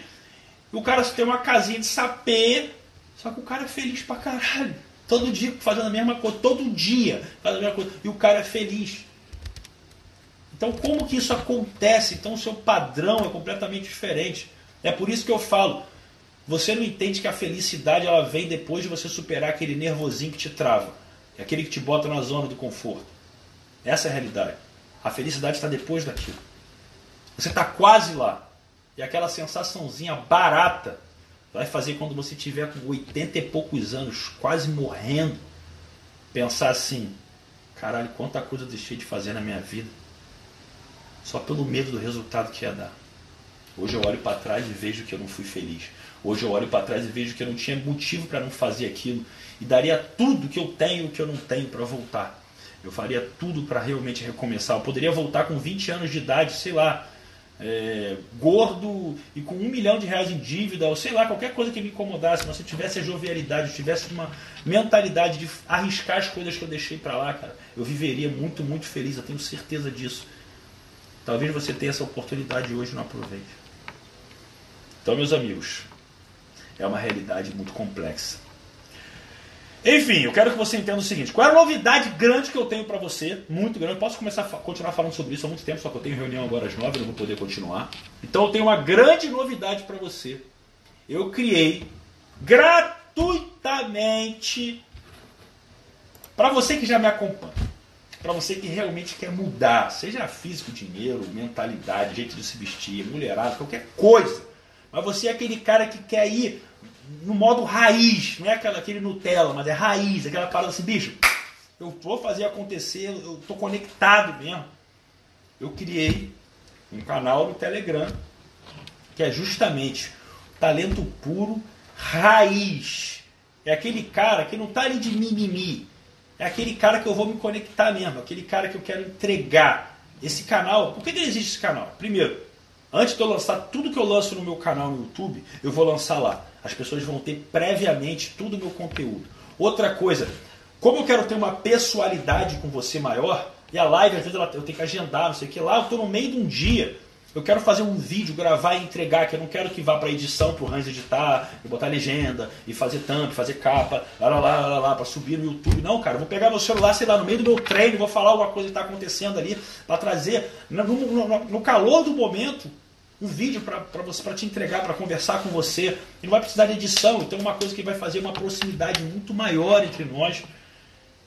O cara tem uma casinha de sapê, só que o cara é feliz pra caralho. Todo dia fazendo a mesma coisa, todo dia fazendo a mesma coisa. E o cara é feliz. Então, como que isso acontece? Então, o seu padrão é completamente diferente. É por isso que eu falo. Você não entende que a felicidade ela vem depois de você superar aquele nervosinho que te trava. Aquele que te bota na zona do conforto. Essa é a realidade. A felicidade está depois daquilo. Você está quase lá. E aquela sensaçãozinha barata vai fazer quando você tiver com 80 e poucos anos, quase morrendo, pensar assim: caralho, quanta coisa eu deixei de fazer na minha vida só pelo medo do resultado que ia dar. Hoje eu olho para trás e vejo que eu não fui feliz. Hoje eu olho para trás e vejo que eu não tinha motivo para não fazer aquilo e daria tudo que eu tenho que eu não tenho para voltar. Eu faria tudo para realmente recomeçar. Eu poderia voltar com 20 anos de idade, sei lá, é, gordo e com um milhão de reais em dívida, ou sei lá, qualquer coisa que me incomodasse, mas se eu tivesse a jovialidade, tivesse uma mentalidade de arriscar as coisas que eu deixei para lá, cara, eu viveria muito, muito feliz, eu tenho certeza disso. Talvez você tenha essa oportunidade hoje e não aproveite. Então, meus amigos, é uma realidade muito complexa. Enfim, eu quero que você entenda o seguinte: qual é a novidade grande que eu tenho para você? Muito grande. Eu posso começar a continuar falando sobre isso há muito tempo, só que eu tenho reunião agora às nove, não vou poder continuar. Então, eu tenho uma grande novidade para você. Eu criei gratuitamente para você que já me acompanha para você que realmente quer mudar, seja físico, dinheiro, mentalidade, jeito de se vestir, mulherada, qualquer coisa. Mas você é aquele cara que quer ir no modo raiz, não é aquela, aquele Nutella, mas é raiz, aquela parada assim, bicho, eu vou fazer acontecer, eu tô conectado mesmo. Eu criei um canal no Telegram, que é justamente talento puro, raiz. É aquele cara que não tá ali de mimimi, é aquele cara que eu vou me conectar mesmo, aquele cara que eu quero entregar. Esse canal, por que, que existe esse canal? Primeiro, antes de eu lançar tudo que eu lanço no meu canal no YouTube, eu vou lançar lá. As pessoas vão ter previamente tudo o meu conteúdo. Outra coisa, como eu quero ter uma pessoalidade com você maior, e a live às vezes eu tenho que agendar, não sei o que, lá eu estou no meio de um dia. Eu quero fazer um vídeo, gravar e entregar, que eu não quero que vá para edição, para o Hans editar, e botar legenda, e fazer thumb, fazer capa, lá, lá, lá, lá, lá para subir no YouTube. Não, cara, vou pegar meu celular, sei lá, no meio do meu treino, vou falar alguma coisa que está acontecendo ali, para trazer, no, no, no, calor do momento, um vídeo para você para te entregar, para conversar com você. E não vai precisar de edição, então é uma coisa que vai fazer uma proximidade muito maior entre nós.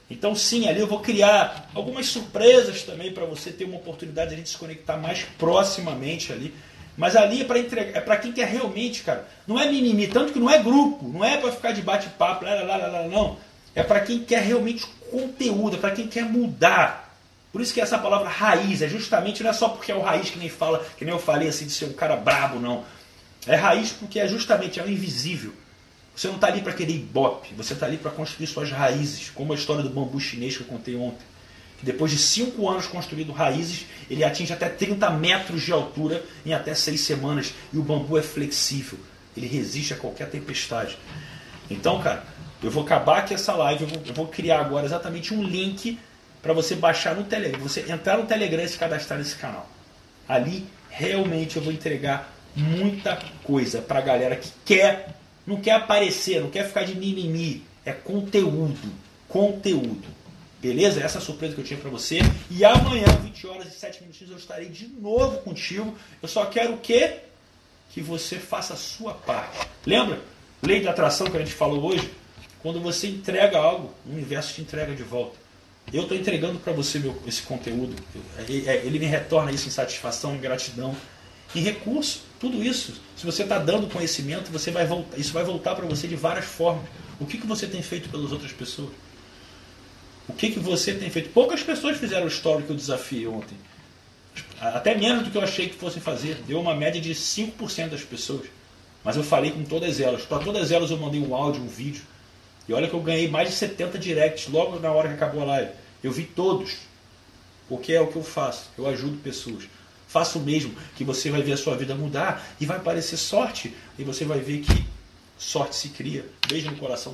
Então, sim, ali eu vou criar algumas surpresas também para você ter uma oportunidade de a gente se conectar mais proximamente ali. Mas ali é para entregar, é para quem quer realmente, cara. Não é mimimi, tanto que não é grupo, não é para ficar de bate-papo, lá, lá, lá, lá, não. É para quem quer realmente conteúdo, é para quem quer mudar. Por isso que essa palavra raiz é justamente, não é só porque é o raiz que nem fala, que nem eu falei assim de ser um cara brabo, não. É raiz porque é justamente é o invisível. Você não está ali para querer ibope, você está ali para construir suas raízes, como a história do bambu chinês que eu contei ontem. Que depois de cinco anos construindo raízes, ele atinge até 30 metros de altura em até seis semanas. E o bambu é flexível, ele resiste a qualquer tempestade. Então, cara, eu vou acabar aqui essa live, eu vou, eu vou criar agora exatamente um link para você baixar no Telegram, você entrar no Telegram e se cadastrar nesse canal. Ali, realmente, eu vou entregar muita coisa para a galera que quer não quer aparecer, não quer ficar de mimimi. É conteúdo. Conteúdo. Beleza? Essa é a surpresa que eu tinha para você. E amanhã, 20 horas e 7 minutinhos, eu estarei de novo contigo. Eu só quero o quê? Que você faça a sua parte. Lembra? Lei da atração que a gente falou hoje? Quando você entrega algo, o universo te entrega de volta. Eu estou entregando para você meu, esse conteúdo. Ele me retorna isso em satisfação, em gratidão, em recurso. Tudo isso, se você está dando conhecimento, você vai voltar, isso vai voltar para você de várias formas. O que, que você tem feito pelas outras pessoas? O que, que você tem feito? Poucas pessoas fizeram o story que eu desafiei ontem. Até menos do que eu achei que fossem fazer. Deu uma média de 5% das pessoas. Mas eu falei com todas elas. Para todas elas eu mandei um áudio, um vídeo. E olha que eu ganhei mais de 70 directs logo na hora que acabou a live. Eu vi todos. Porque é o que eu faço. Eu ajudo pessoas. Faça o mesmo, que você vai ver a sua vida mudar e vai aparecer sorte. E você vai ver que sorte se cria. Beijo no coração.